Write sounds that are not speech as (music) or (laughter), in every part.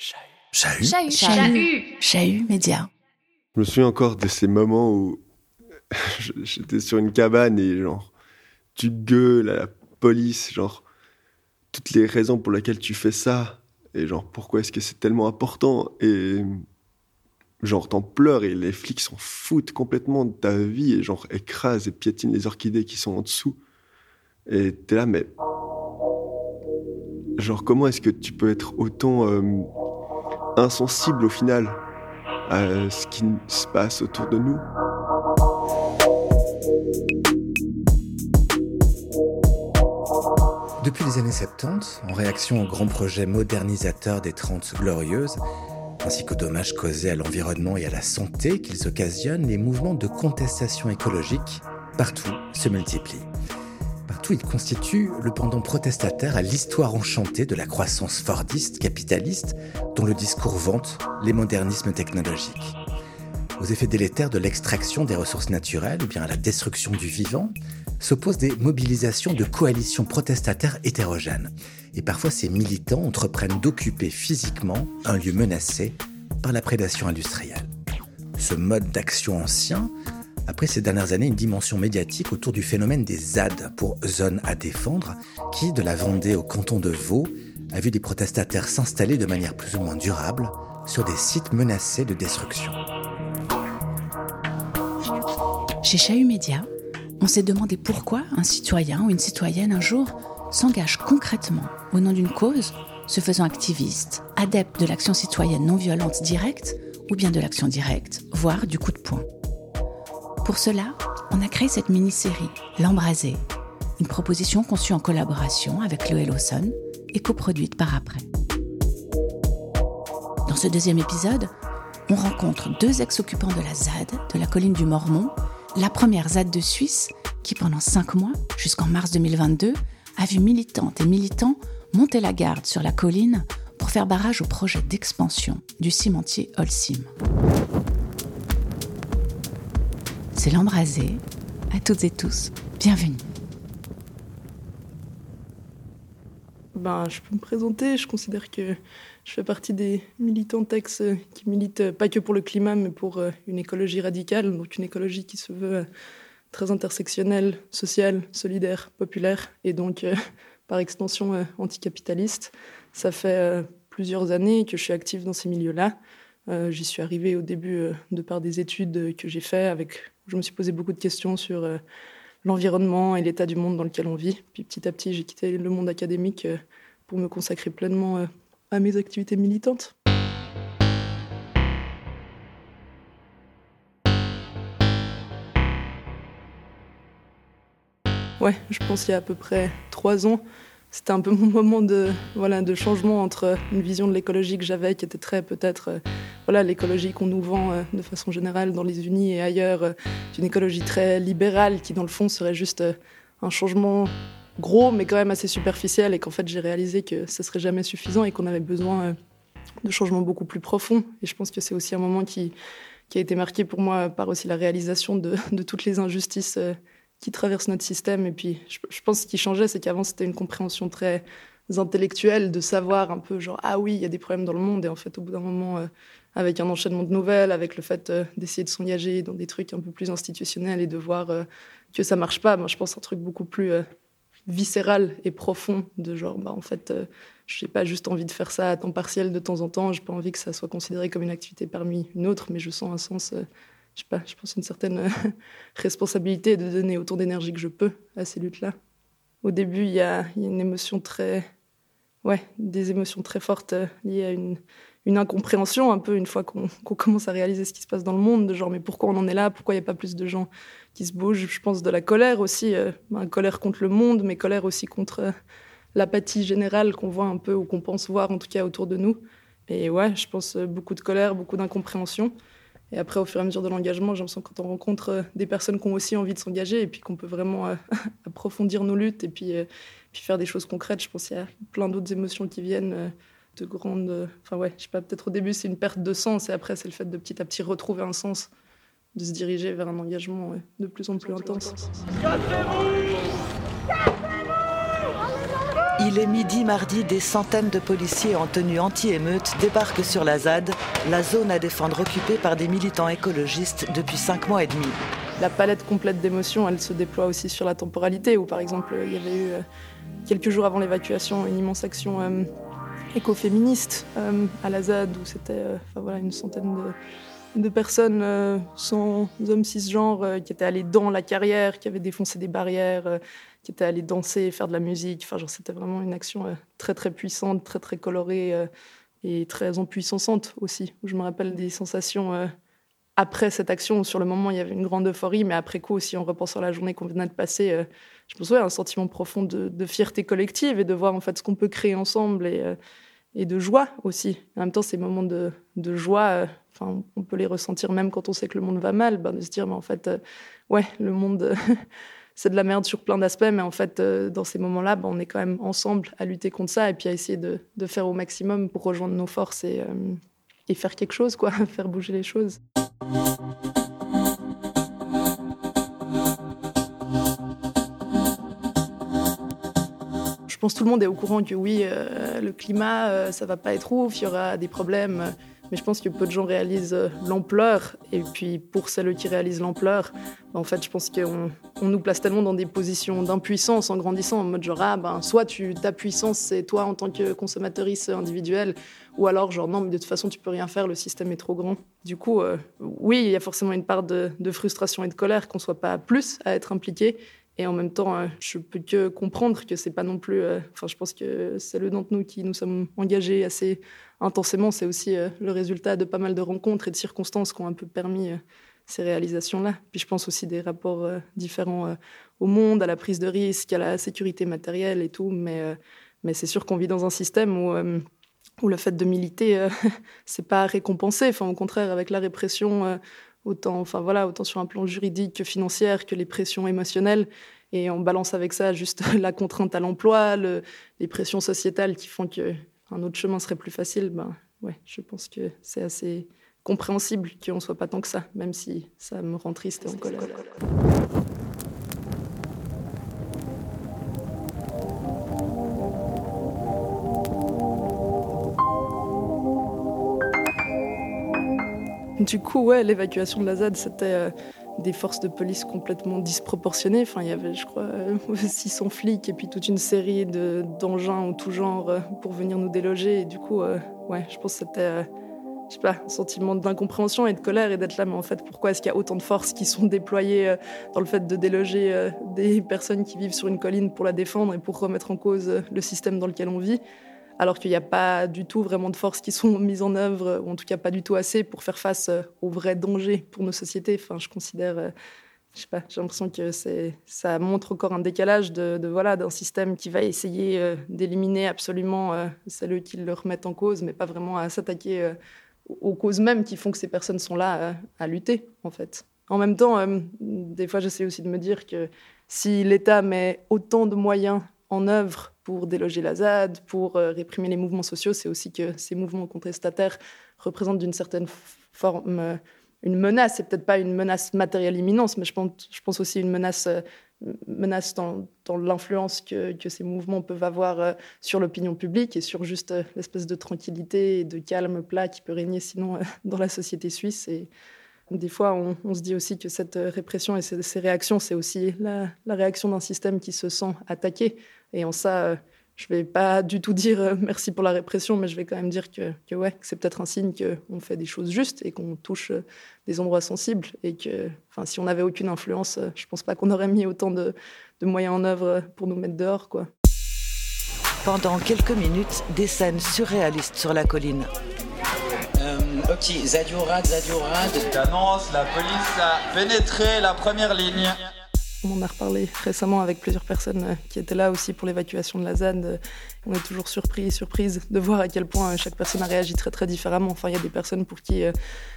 Chahut. Chahut. Chahut. Chahut Média. Je me souviens encore de ces moments où (laughs) j'étais sur une cabane et genre, tu gueules à la police, genre, toutes les raisons pour lesquelles tu fais ça, et genre, pourquoi est-ce que c'est tellement important, et genre, t'en pleures et les flics s'en foutent complètement de ta vie, et genre, écrasent et piétinent les orchidées qui sont en dessous. Et t'es là, mais. Genre, comment est-ce que tu peux être autant euh, insensible au final à ce qui se passe autour de nous Depuis les années 70, en réaction au grand projet modernisateur des Trente Glorieuses, ainsi qu'aux dommages causés à l'environnement et à la santé qu'ils occasionnent, les mouvements de contestation écologique partout se multiplient. Partout, ils constituent le pendant protestataire à l'histoire enchantée de la croissance fordiste capitaliste dont le discours vante les modernismes technologiques. Aux effets délétères de l'extraction des ressources naturelles ou bien à la destruction du vivant, s'opposent des mobilisations de coalitions protestataires hétérogènes. Et parfois, ces militants entreprennent d'occuper physiquement un lieu menacé par la prédation industrielle. Ce mode d'action ancien a pris ces dernières années une dimension médiatique autour du phénomène des ZAD pour zones à défendre, qui, de la Vendée au canton de Vaud, a vu des protestataires s'installer de manière plus ou moins durable sur des sites menacés de destruction. Chez Chahut Média, on s'est demandé pourquoi un citoyen ou une citoyenne un jour s'engage concrètement au nom d'une cause, se faisant activiste, adepte de l'action citoyenne non violente directe ou bien de l'action directe, voire du coup de poing. Pour cela, on a créé cette mini-série, L'Embrasé, une proposition conçue en collaboration avec Loé Lawson et coproduite par après. Dans ce deuxième épisode, on rencontre deux ex-occupants de la ZAD, de la colline du Mormon, la première ZAD de Suisse, qui pendant cinq mois, jusqu'en mars 2022, a vu militantes et militants monter la garde sur la colline pour faire barrage au projet d'expansion du cimentier Holcim. C'est l'embrasé. À toutes et tous, bienvenue. Ben, je peux me présenter. Je considère que je fais partie des militants ex qui militent pas que pour le climat, mais pour euh, une écologie radicale, donc une écologie qui se veut euh, très intersectionnelle, sociale, solidaire, populaire, et donc euh, (laughs) par extension anticapitaliste. Ça fait plusieurs années que je suis active dans ces milieux-là. J'y suis arrivée au début de par des études que j'ai faites, avec, je me suis posé beaucoup de questions sur l'environnement et l'état du monde dans lequel on vit. Puis petit à petit, j'ai quitté le monde académique pour me consacrer pleinement à mes activités militantes. Ouais, je pense qu'il y a à peu près trois ans, c'était un peu mon moment de, voilà, de changement entre une vision de l'écologie que j'avais, qui était très peut-être euh, voilà, l'écologie qu'on nous vend euh, de façon générale dans les unis et ailleurs, euh, une écologie très libérale qui dans le fond serait juste un changement gros, mais quand même assez superficiel, et qu'en fait j'ai réalisé que ce serait jamais suffisant et qu'on avait besoin de changements beaucoup plus profonds. Et je pense que c'est aussi un moment qui, a été marqué pour moi par aussi la réalisation de toutes les injustices qui traversent notre système. Et puis, je, je pense que ce qui changeait, c'est qu'avant, c'était une compréhension très intellectuelle de savoir un peu, genre, ah oui, il y a des problèmes dans le monde. Et en fait, au bout d'un moment, euh, avec un enchaînement de nouvelles, avec le fait euh, d'essayer de s'engager dans des trucs un peu plus institutionnels et de voir euh, que ça marche pas, moi, je pense un truc beaucoup plus viscéral et profond, de genre, bah, en fait, je n'ai pas juste envie de faire ça à temps partiel de temps en temps, j'ai pas envie que ça soit considéré comme une activité parmi une autre, mais je sens un sens je sais pas, je pense une certaine euh, (laughs) responsabilité de donner autant d'énergie que je peux à ces luttes-là. Au début, il y a, une émotion très, ouais, des émotions très fortes euh, liées à une, incompréhension un peu une fois qu'on commence à réaliser ce qui se passe dans le monde, de genre mais pourquoi on en est là, pourquoi il n'y a pas plus de gens qui se bougent? Je pense de la colère aussi, euh, ben, colère contre le monde, mais colère aussi contre l'apathie générale qu'on voit un peu ou qu'on pense voir en tout cas autour de nous. Et ouais, je pense beaucoup de colère, beaucoup d'incompréhension. Et après, au fur et à mesure de l'engagement, j'ai l'impression que quand on rencontre euh, des personnes qui ont aussi envie de s'engager et puis qu'on peut vraiment euh, (laughs) approfondir nos luttes et puis, euh, puis faire des choses concrètes, je pense qu'il y a plein d'autres émotions qui viennent de grandes. Enfin, ouais, je sais pas, peut-être au début, c'est une perte de sens et après, c'est le fait de petit à petit retrouver un sens, de se diriger vers un engagement de plus en plus intense. Il est midi mardi, des centaines de policiers en tenue anti-émeute débarquent sur la ZAD, la zone à défendre occupée par des militants écologistes depuis cinq mois et demi. La palette complète d'émotions, elle se déploie aussi sur la temporalité, où par exemple, il y avait eu euh, quelques jours avant l'évacuation une immense action euh, écoféministe euh, à la ZAD, où c'était voilà, une centaine de, de personnes sans hommes cisgenres qui étaient allées dans la carrière, qui avaient défoncé des barrières qui était allé danser, faire de la musique. Enfin, genre, c'était vraiment une action euh, très, très puissante, très, très colorée euh, et très empuissante aussi. Je me rappelle des sensations euh, après cette action. Sur le moment, il y avait une grande euphorie, mais après coup, aussi, en repensant la journée qu'on venait de passer, je me souviens un sentiment profond de, fierté collective et de voir en fait ce qu'on peut créer ensemble et, de joie aussi. En même temps, ces moments de, de joie, enfin, on peut les ressentir même quand on sait que le monde va mal, ben, de se dire, mais en fait, ouais, le monde (laughs) c'est de la merde sur plein d'aspects, mais en fait, euh, dans ces moments-là, bah, on est quand même ensemble à lutter contre ça et puis à essayer de, faire au maximum pour rejoindre nos forces et, euh, et faire quelque chose, quoi, (laughs) faire bouger les choses. Je pense que tout le monde est au courant que oui, euh, le climat, ça va pas être ouf, il y aura des problèmes. Mais je pense que peu de gens réalisent euh, l'ampleur. Et puis pour celles qui réalisent l'ampleur, en fait, je pense qu'on on nous place tellement dans des positions d'impuissance en grandissant, en mode genre, ah ben, soit tu, ta puissance, c'est toi en tant que consommatrice individuelle, ou alors genre, non, mais de toute façon, tu peux rien faire, le système est trop grand. Du coup, euh, oui, il y a forcément une part de, de frustration et de colère qu'on soit pas plus à être impliqué. Et en même temps, euh, je peux que comprendre que c'est pas non plus. Enfin, je pense que c'est le d'entre nous qui nous sommes engagés assez intensément, c'est aussi euh, le résultat de pas mal de rencontres et de circonstances qui ont un peu permis euh, ces réalisations-là. Puis je pense aussi des rapports euh, différents au monde, à la prise de risque, à la sécurité matérielle et tout. Mais, mais c'est sûr qu'on vit dans un système où, où le fait de militer, (laughs) c'est pas récompensé. Enfin, au contraire, avec la répression, autant, enfin, voilà, autant sur un plan juridique que financier, que les pressions émotionnelles. Et on balance avec ça juste (laughs) la contrainte à l'emploi, les pressions sociétales qui font que un autre chemin serait plus facile, ben, ouais, je pense que c'est assez compréhensible qu'on ne soit pas tant que ça, même si ça me rend triste et en colère. Du coup, ouais, l'évacuation de la ZAD, c'était euh, des forces de police complètement disproportionnées. Enfin, il y avait, je crois, (laughs) 600 flics et puis toute une série d'engins en tout genre euh, pour venir nous déloger. Et du coup, euh, ouais, je pense que c'était, euh, je sais pas, un sentiment d'incompréhension et de colère et d'être là. Mais en fait, pourquoi est-ce qu'il y a autant de forces qui sont déployées dans le fait de déloger des personnes qui vivent sur une colline pour la défendre et pour remettre en cause le système dans lequel on vit? Alors qu'il n'y a pas du tout vraiment de forces qui sont mises en œuvre, ou en tout cas pas du tout assez pour faire face euh, aux vrais dangers pour nos sociétés. Enfin, je considère, euh, je sais pas, j'ai l'impression que ça montre encore un décalage de, voilà d'un système qui va essayer euh, d'éliminer absolument celles qui le remettent en cause, mais pas vraiment à s'attaquer aux causes mêmes qui font que ces personnes sont là à lutter, en fait. En même temps, des fois, j'essaie aussi de me dire que si l'État met autant de moyens en œuvre pour déloger la ZAD, pour euh, réprimer les mouvements sociaux, c'est aussi que ces mouvements contestataires représentent d'une certaine forme euh, une menace. C'est peut-être pas une menace matérielle imminente, mais je pense, aussi une menace, euh, menace dans, l'influence que, ces mouvements peuvent avoir sur l'opinion publique et sur juste l'espèce de tranquillité et de calme plat qui peut régner sinon (laughs) dans la société suisse. Et des fois, on, se dit aussi que cette répression et ces, réactions, c'est aussi la réaction d'un système qui se sent attaqué. Et en ça, euh, je vais pas du tout dire euh, (laughs) merci pour la répression, mais je vais quand même dire que, que ouais, c'est peut-être un signe qu'on fait des choses justes et qu'on touche euh, des endroits sensibles. Et que si on n'avait aucune influence, je pense pas qu'on aurait mis autant de, de, moyens en œuvre pour nous mettre dehors. Quoi. Pendant quelques minutes, des scènes surréalistes sur la colline. Euh, ok, Zadiorad, Zadiorad. J'annonce, la police a pénétré la première ligne. On en a reparlé récemment avec plusieurs personnes euh, qui étaient là aussi pour l'évacuation de la ZAD. Euh, on est toujours surpris surprise de voir à quel point euh, chaque personne a réagi très très différemment. Enfin, il y a des personnes pour qui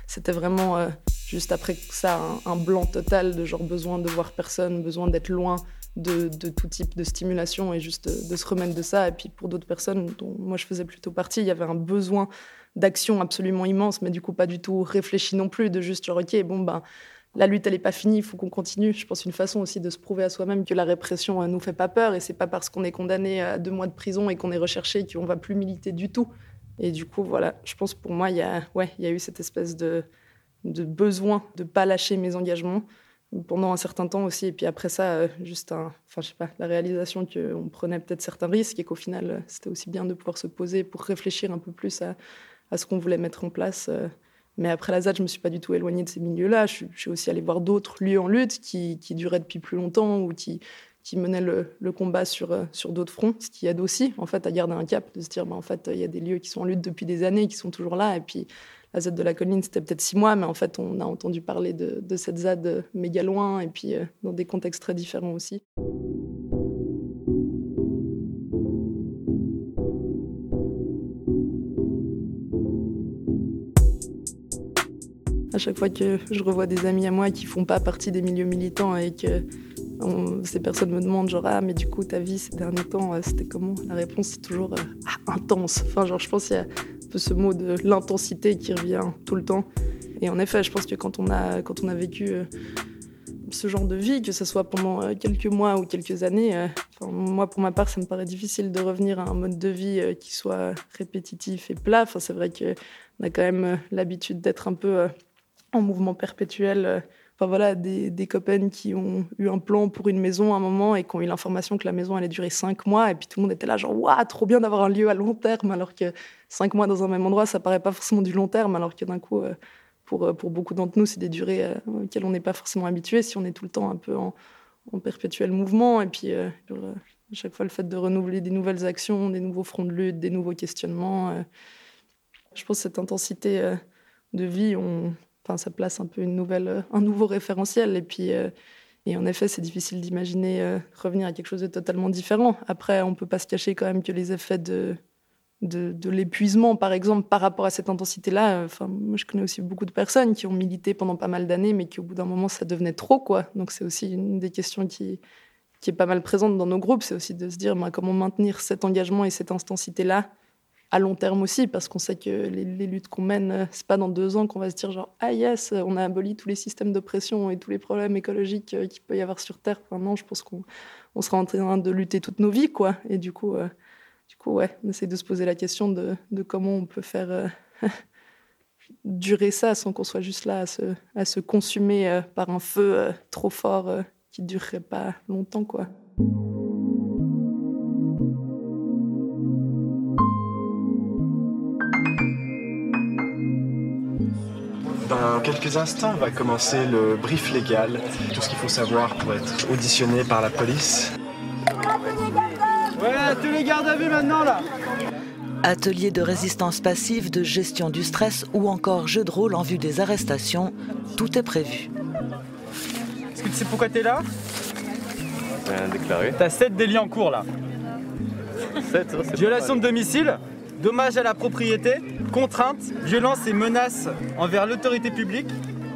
c'était vraiment juste après ça un, blanc total de genre besoin de voir personne, besoin d'être loin de, tout type de stimulation et juste de, se remettre de ça. Et puis pour d'autres personnes dont moi je faisais plutôt partie, il y avait un besoin d'action absolument immense, mais du coup pas du tout réfléchi non plus, de juste genre ok bon ben la lutte, elle n'est pas finie, il faut qu'on continue. Je pense une façon aussi de se prouver à soi-même que la répression ne nous fait pas peur et c'est pas parce qu'on est condamné à deux mois de prison et qu'on est recherché qu'on va plus militer du tout. Et du coup, voilà, je pense pour moi, il y a, ouais, y a eu cette espèce de, besoin de pas lâcher mes engagements pendant un certain temps aussi. Et puis après ça, euh, juste enfin, je sais pas, la réalisation qu'on prenait peut-être certains risques et qu'au final, euh, c'était aussi bien de pouvoir se poser pour réfléchir un peu plus à, à ce qu'on voulait mettre en place. Euh. Mais après la ZAD, je me suis pas du tout éloignée de ces milieux-là. Je, suis aussi allée voir d'autres lieux en lutte qui, qui, duraient depuis plus longtemps ou qui, qui menaient le, combat sur, sur d'autres fronts, ce qui aide aussi en fait à garder un cap, de se dire, bah, en fait, il y a des lieux qui sont en lutte depuis des années, qui sont toujours là, et puis la ZAD de la colline, c'était peut-être six mois, mais en fait, on a entendu parler de, cette ZAD méga loin et puis euh, dans des contextes très différents aussi. À chaque fois que je revois des amis à moi qui font pas partie des milieux militants et que ces personnes me demandent genre ah mais du coup ta vie ces derniers temps euh, c'était comment? La réponse c'est toujours euh, ah, intense. Enfin genre je pense qu'il y a ce mot de l'intensité qui revient tout le temps. Et en effet, je pense que quand on a, quand on a vécu euh, ce genre de vie, que ce soit pendant quelques mois ou quelques années, moi, pour ma part, ça me paraît difficile de revenir à un mode de vie qui soit répétitif et plat. Enfin, c'est vrai qu'on a quand même l'habitude d'être un peu en mouvement perpétuel Enfin voilà, des, copains qui ont eu un plan pour une maison à un moment et qui ont eu l'information que la maison allait durer cinq mois. Et puis tout le monde était là, genre, waouh, trop bien d'avoir un lieu à long terme. Alors que cinq mois dans un même endroit, ça paraît pas forcément du long terme. Alors que d'un coup, euh, pour, euh, pour beaucoup d'entre nous, c'est des durées euh, auxquelles on n'est pas forcément habitué si on est tout le temps un peu en, en perpétuel mouvement. Et puis, à chaque fois, le fait de renouveler des nouvelles actions, des nouveaux fronts de lutte, des nouveaux questionnements. je pense que cette intensité de vie, on enfin, ça place un peu une nouvelle, euh, un nouveau référentiel. Et puis, euh, et en effet, c'est difficile d'imaginer euh, revenir à quelque chose de totalement différent. Après, on peut pas se cacher quand même que les effets de, de, l'épuisement, par exemple, par rapport à cette intensité-là. Enfin, moi, je connais aussi beaucoup de personnes qui ont milité pendant pas mal d'années, mais qui, au bout d'un moment, ça devenait trop, quoi. Donc, c'est aussi une des questions qui, qui est pas mal présente dans nos groupes. C'est aussi de se dire, moi, comment maintenir cet engagement et cette intensité-là à long terme aussi, parce qu'on sait que les, luttes qu'on mène, euh, c'est pas dans deux ans qu'on va se dire genre ah yes, on a aboli tous les systèmes d'oppression et tous les problèmes écologiques euh, qu'il peut y avoir sur Terre. Non, je pense qu'on on sera en train de lutter toutes nos vies, quoi. Et du coup, euh, du coup, ouais, on essaie de se poser la question de, de comment on peut faire (laughs) durer ça sans qu'on soit juste là à se, à se consumer par un feu trop fort qui durerait pas longtemps, quoi. Dans quelques instants, on va commencer le brief légal, tout ce qu'il faut savoir pour être auditionné par la police. Ouais, tous les gardes à vue maintenant là Atelier de résistance passive, de gestion du stress ou encore jeu de rôle en vue des arrestations, tout est prévu. Est-ce que tu sais pourquoi t'es là? Rien déclaré. T'as 7 délits en cours là. 7 Violation de domicile, dommage à la propriété, contrainte, violence et menaces envers l'autorité publique,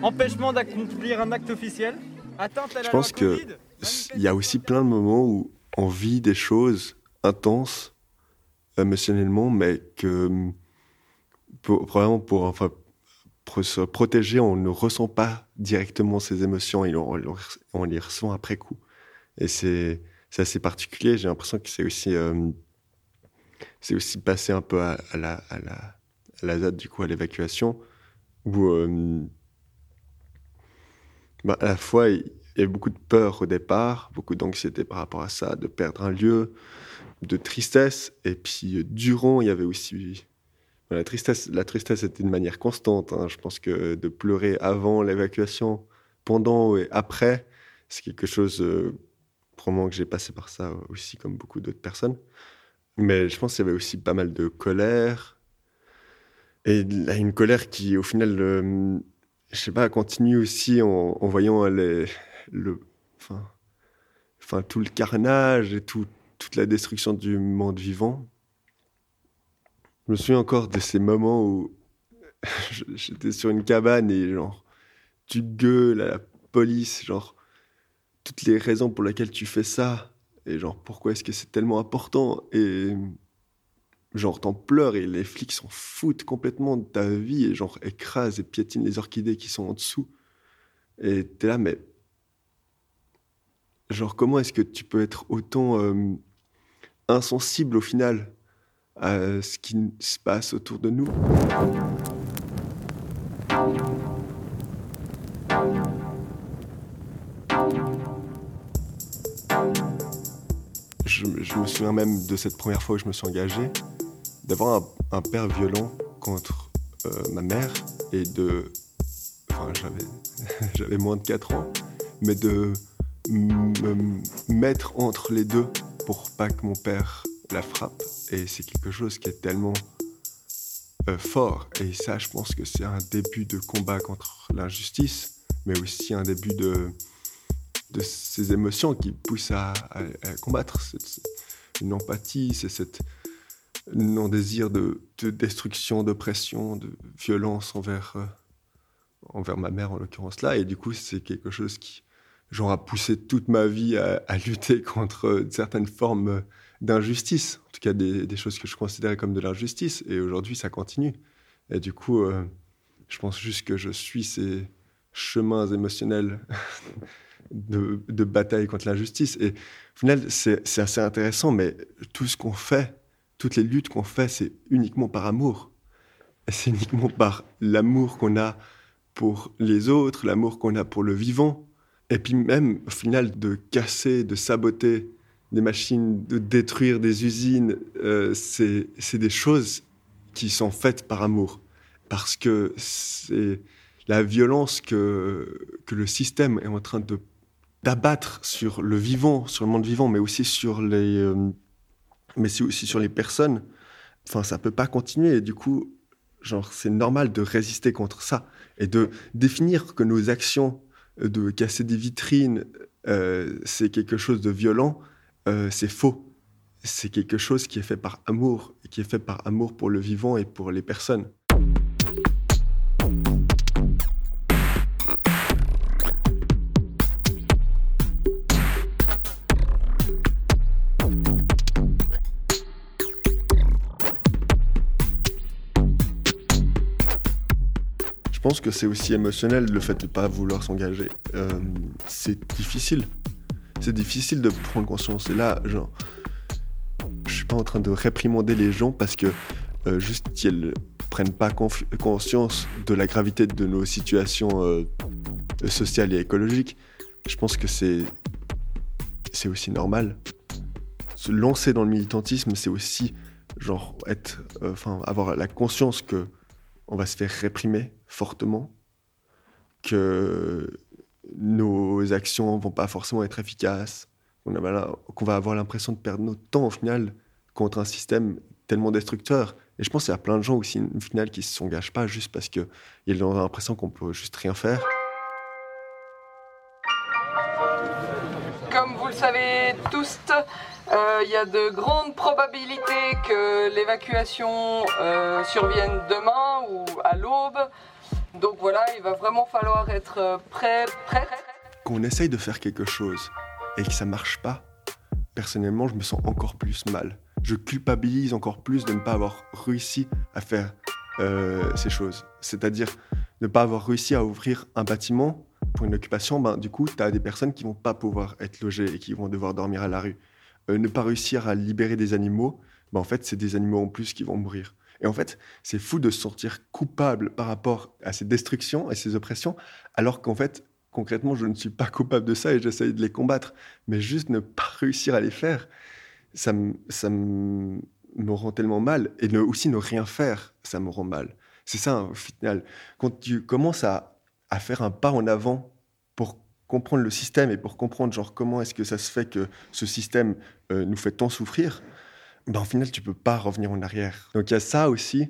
empêchement d'accomplir un acte officiel, atteinte à la Je pense qu'il y a aussi plein de moments où on vit des choses intenses émotionnellement, mais que pour, probablement pour, enfin, pour se protéger, on ne ressent pas directement ces émotions et on, on les ressent après coup. Et c'est assez particulier. J'ai l'impression que c'est aussi euh, c'est aussi passé un peu à, la, à, la, à la ZAD, du coup, à l'évacuation, où euh, bah, à la fois, il y avait beaucoup de peur au départ, beaucoup d'anxiété par rapport à ça, de perdre un lieu, de tristesse, et puis euh, durant, il y avait aussi... la, tristesse, la tristesse était une manière constante. Hein. Je pense que de pleurer avant l'évacuation, pendant et après, c'est quelque chose, euh, probablement que j'ai passé par ça aussi, comme beaucoup d'autres personnes. Mais je pense qu'il y avait aussi pas mal de colère. Et une colère qui, au final, euh, je sais pas, continue aussi en, voyant le, tout le carnage et tout, toute la destruction du monde vivant. Je me souviens encore de ces moments où (laughs) j'étais sur une cabane et genre, tu gueules à la police, genre, toutes les raisons pour lesquelles tu fais ça. Et genre, pourquoi est-ce que c'est tellement important? Et genre, t'en pleures et les flics s'en foutent complètement de ta vie et genre, écrasent et piétinent les orchidées qui sont en dessous. Et t'es là, mais genre comment est-ce que tu peux être autant euh, insensible au final à ce qui se passe autour de nous? Je, me souviens même de cette première fois où je me suis engagé, d'avoir un, un, père violent contre euh, ma mère et de... Enfin, j'avais (laughs) moins de 4 ans, mais de me mettre entre les deux pour pas que mon père la frappe. Et c'est quelque chose qui est tellement euh, fort. Et ça, je pense que c'est un début de combat contre l'injustice, mais aussi un début de, ces émotions qui poussent à, combattre. C'est une empathie, c'est cette non-désir de, de, destruction, d'oppression, de violence envers, euh, envers ma mère en l'occurrence là. Et du coup, c'est quelque chose qui, genre, a poussé toute ma vie à, lutter contre certaines formes d'injustice, en tout cas des, des, choses que je considérais comme de l'injustice. Et aujourd'hui, ça continue. Et du coup, euh, je pense juste que je suis ces chemins émotionnels (laughs) de, bataille contre l'injustice. Et au final, c'est assez intéressant, mais tout ce qu'on fait, toutes les luttes qu'on fait, c'est uniquement par amour. C'est uniquement par l'amour qu'on a pour les autres, l'amour qu'on a pour le vivant. Et puis même, au final, de casser, de saboter des machines, de détruire des usines, euh, c'est des choses qui sont faites par amour. Parce que c'est la violence que, que le système est en train de d'abattre sur le vivant, sur le monde vivant, mais aussi sur les, euh, mais aussi sur les personnes. Enfin, ça peut pas continuer. Et du coup, c'est normal de résister contre ça et de définir que nos actions de casser des vitrines, euh, c'est quelque chose de violent. Euh, c'est faux. C'est quelque chose qui est fait par amour, qui est fait par amour pour le vivant et pour les personnes. Pense que c'est aussi émotionnel le fait de ne pas vouloir s'engager. Euh, c'est difficile c'est difficile de prendre conscience. Et là, genre, je suis pas en train de réprimander les gens parce que euh, juste qu'ils prennent pas conscience de la gravité de nos situations euh, sociales et écologiques. Je pense que c'est c'est aussi normal. Se lancer dans le militantisme, c'est aussi genre être, euh, enfin, avoir la conscience que on va se faire réprimer fortement, que nos actions vont pas forcément être efficaces, qu'on va avoir l'impression de perdre notre temps au final contre un système tellement destructeur. Et je pense qu'il y a plein de gens aussi, au final, qui ne s'engagent pas juste parce qu'ils ont l'impression qu'on peut juste rien faire. Comme vous le savez tous, euh, il y a de grandes probabilités que l'évacuation euh, survienne demain ou à l'aube. Donc voilà, il va vraiment falloir être euh, prêt, prêt. Qu'on essaye de faire quelque chose et que ça marche pas, personnellement, je me sens encore plus mal. Je culpabilise encore plus de ne pas avoir réussi à faire euh, ces choses. C'est-à-dire ne pas avoir réussi à ouvrir un bâtiment pour une occupation, ben, du coup, tu as des personnes qui vont pas pouvoir être logées et qui vont devoir dormir à la rue. Euh, ne pas réussir à libérer des animaux, ben, en fait, c'est des animaux en plus qui vont mourir. Et en fait, c'est fou de se sentir coupable par rapport à ces destructions et ces oppressions, alors qu'en fait, concrètement, je ne suis pas coupable de ça et j'essaye de les combattre. Mais juste ne pas réussir à les faire, ça, ça me rend tellement mal. Et ne, aussi ne rien faire, ça me rend mal. C'est ça, au final. Quand tu commences à, à faire un pas en avant pour comprendre le système et pour comprendre genre comment est-ce que ça se fait que ce système euh, nous fait tant souffrir, ben, au final, tu peux pas revenir en arrière. Donc il y a ça aussi.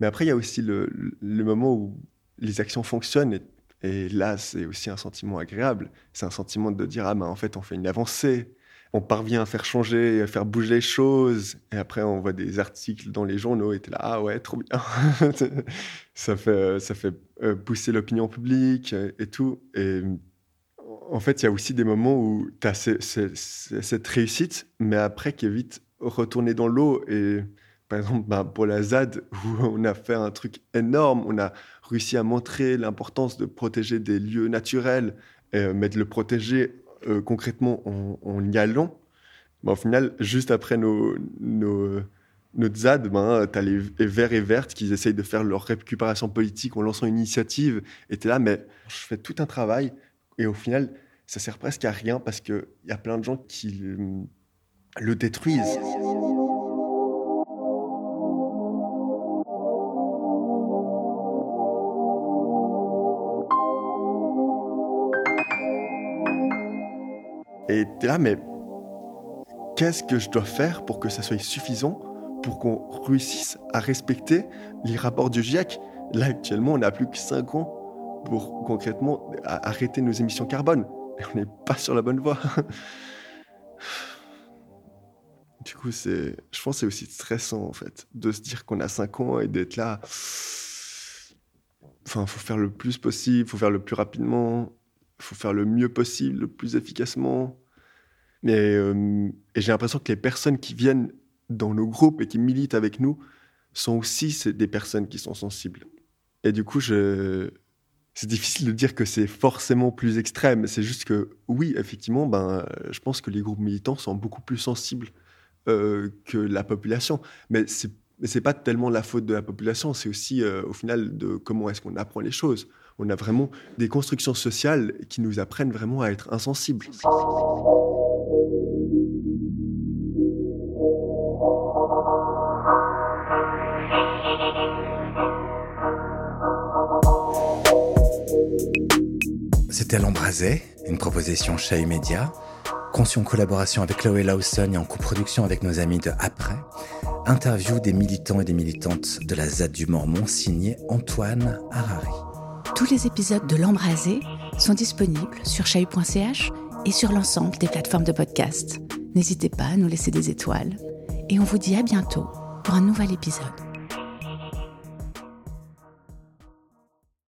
Mais après, il y a aussi le, le moment où les actions fonctionnent. Et, là, c'est aussi un sentiment agréable. C'est un sentiment de dire, ah ben en fait, on fait une avancée. On parvient à faire changer, à faire bouger les choses. Et après, on voit des articles dans les journaux et es là, ah ouais, trop bien. (laughs) ça fait, ça fait euh, pousser l'opinion publique et tout. Et en fait, il y a aussi des moments où tu as cette réussite, mais après qui est vite retourner dans l'eau et par exemple, bah, pour la ZAD, où on a fait un truc énorme, on a réussi à montrer l'importance de protéger des lieux naturels, mais de le protéger concrètement en, y allant. Bah, au final, juste après nos, nos notre ZAD, ben, tu as les Verts et Vertes qui essayent de faire leur récupération politique en lançant une initiative. Et tu es là, mais je fais tout un travail. Et au final, ça sert presque à rien parce qu'il y a plein de gens qui le, détruisent. Et tu es là, mais qu'est-ce que je dois faire pour que ça soit suffisant pour qu'on réussisse à respecter les rapports du GIEC. Là, actuellement, on n'a plus que 5 ans pour concrètement arrêter nos émissions carbone. Et on n'est pas sur la bonne voie. (laughs) du coup, c'est, je pense que c'est aussi stressant, en fait, de se dire qu'on a 5 ans et d'être là. Enfin, faut faire le plus possible, faut faire le plus rapidement, faut faire le mieux possible, le plus efficacement. Et, euh, et j'ai l'impression que les personnes qui viennent dans nos groupes et qui militent avec nous sont aussi des personnes qui sont sensibles. Et du coup, c'est difficile de dire que c'est forcément plus extrême. C'est juste que, oui, effectivement, ben, je pense que les groupes militants sont beaucoup plus sensibles euh, que la population. Mais c'est n'est pas tellement la faute de la population, c'est aussi euh, au final de comment est-ce qu'on apprend les choses. On a vraiment des constructions sociales qui nous apprennent vraiment à être insensibles. C'était L'Embrasé, une proposition chez Media, conçue en collaboration avec Chloé Lawson et en coproduction avec nos amis de Après. Interview des militants et des militantes de la ZAD du Mormon, signé Antoine Harari. Tous les épisodes de L'Embrasé sont disponibles sur chahut.ch et sur l'ensemble des plateformes de podcast. N'hésitez pas à nous laisser des étoiles. Et on vous dit à bientôt pour un nouvel épisode.